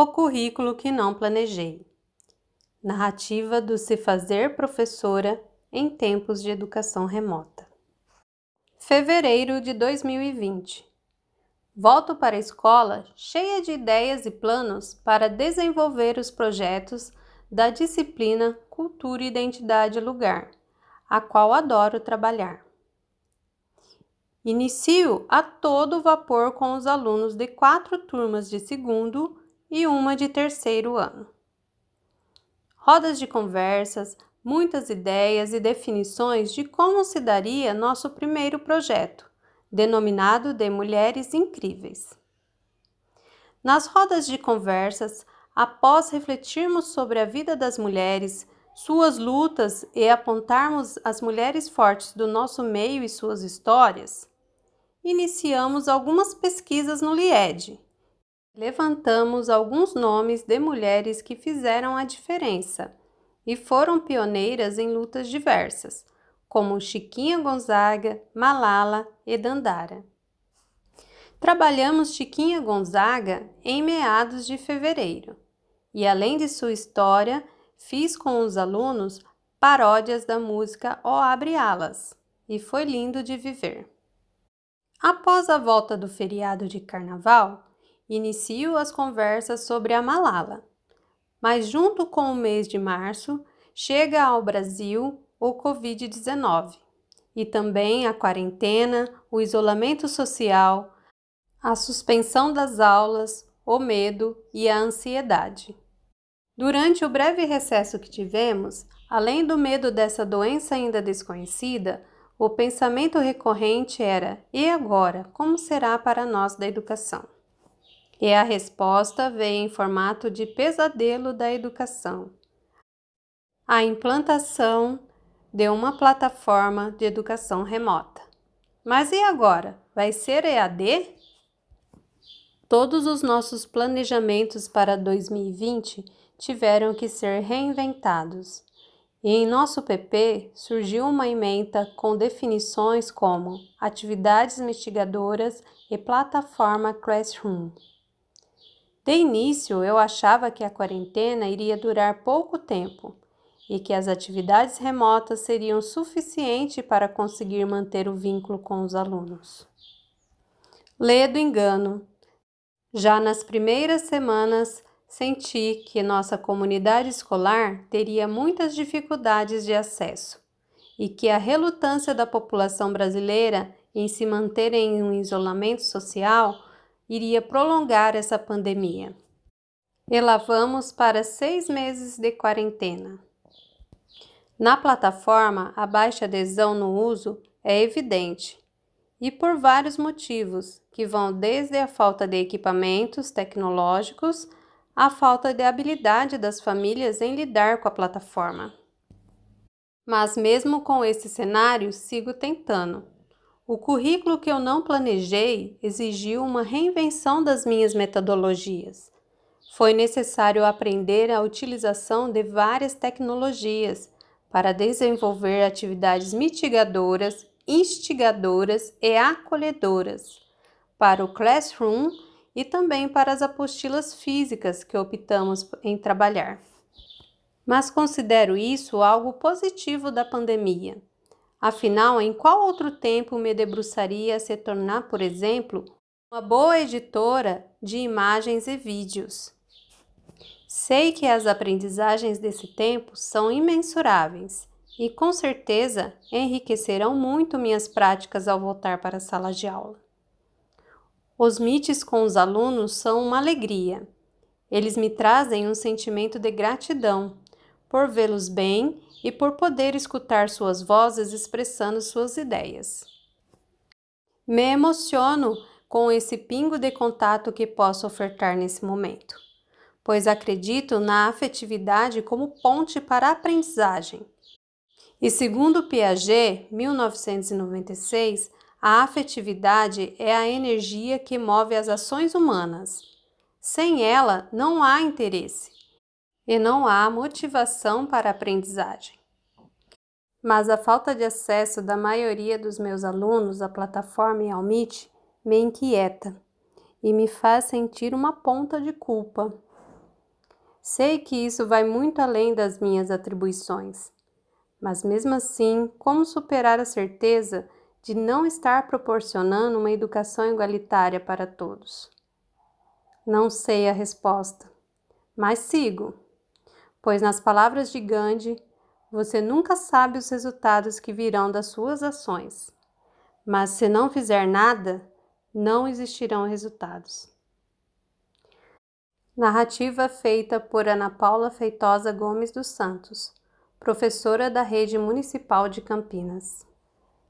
O currículo que não planejei. Narrativa do se fazer professora em tempos de educação remota. Fevereiro de 2020. Volto para a escola cheia de ideias e planos para desenvolver os projetos da disciplina Cultura, Identidade e Lugar, a qual adoro trabalhar. Inicio a todo vapor com os alunos de quatro turmas de segundo e uma de terceiro ano. Rodas de conversas, muitas ideias e definições de como se daria nosso primeiro projeto, denominado de Mulheres Incríveis. Nas rodas de conversas, após refletirmos sobre a vida das mulheres, suas lutas e apontarmos as mulheres fortes do nosso meio e suas histórias, iniciamos algumas pesquisas no LIED. Levantamos alguns nomes de mulheres que fizeram a diferença e foram pioneiras em lutas diversas, como Chiquinha Gonzaga, Malala e Dandara. Trabalhamos Chiquinha Gonzaga em meados de fevereiro e, além de sua história, fiz com os alunos paródias da música O Abre Alas e foi lindo de viver. Após a volta do feriado de carnaval, inicio as conversas sobre a Malala. Mas, junto com o mês de março, chega ao Brasil o Covid-19 e também a quarentena, o isolamento social, a suspensão das aulas, o medo e a ansiedade. Durante o breve recesso que tivemos, além do medo dessa doença ainda desconhecida, o pensamento recorrente era: e agora? Como será para nós da educação? E a resposta veio em formato de pesadelo da educação. A implantação de uma plataforma de educação remota. Mas e agora? Vai ser EAD? Todos os nossos planejamentos para 2020 tiveram que ser reinventados. E em nosso PP surgiu uma ementa com definições como atividades mitigadoras e plataforma Classroom. De início, eu achava que a quarentena iria durar pouco tempo e que as atividades remotas seriam suficientes para conseguir manter o vínculo com os alunos. Lê do engano. Já nas primeiras semanas, senti que nossa comunidade escolar teria muitas dificuldades de acesso e que a relutância da população brasileira em se manter em um isolamento social iria prolongar essa pandemia. E lá vamos para seis meses de quarentena. Na plataforma, a baixa adesão no uso é evidente e por vários motivos, que vão desde a falta de equipamentos tecnológicos a falta de habilidade das famílias em lidar com a plataforma. Mas, mesmo com esse cenário, sigo tentando. O currículo que eu não planejei exigiu uma reinvenção das minhas metodologias. Foi necessário aprender a utilização de várias tecnologias para desenvolver atividades mitigadoras, instigadoras e acolhedoras para o Classroom e também para as apostilas físicas que optamos em trabalhar. Mas considero isso algo positivo da pandemia. Afinal, em qual outro tempo me debruçaria a se tornar, por exemplo, uma boa editora de imagens e vídeos? Sei que as aprendizagens desse tempo são imensuráveis e com certeza enriquecerão muito minhas práticas ao voltar para a sala de aula. Os meets com os alunos são uma alegria. Eles me trazem um sentimento de gratidão por vê-los bem e por poder escutar suas vozes expressando suas ideias. Me emociono com esse pingo de contato que posso ofertar nesse momento, pois acredito na afetividade como ponte para a aprendizagem. E segundo Piaget, 1996, a afetividade é a energia que move as ações humanas. Sem ela, não há interesse e não há motivação para a aprendizagem. Mas a falta de acesso da maioria dos meus alunos à plataforma e ao Meet me inquieta e me faz sentir uma ponta de culpa. Sei que isso vai muito além das minhas atribuições, mas mesmo assim, como superar a certeza de não estar proporcionando uma educação igualitária para todos? Não sei a resposta, mas sigo, pois nas palavras de Gandhi, você nunca sabe os resultados que virão das suas ações, mas se não fizer nada, não existirão resultados. Narrativa feita por Ana Paula Feitosa Gomes dos Santos, professora da Rede Municipal de Campinas.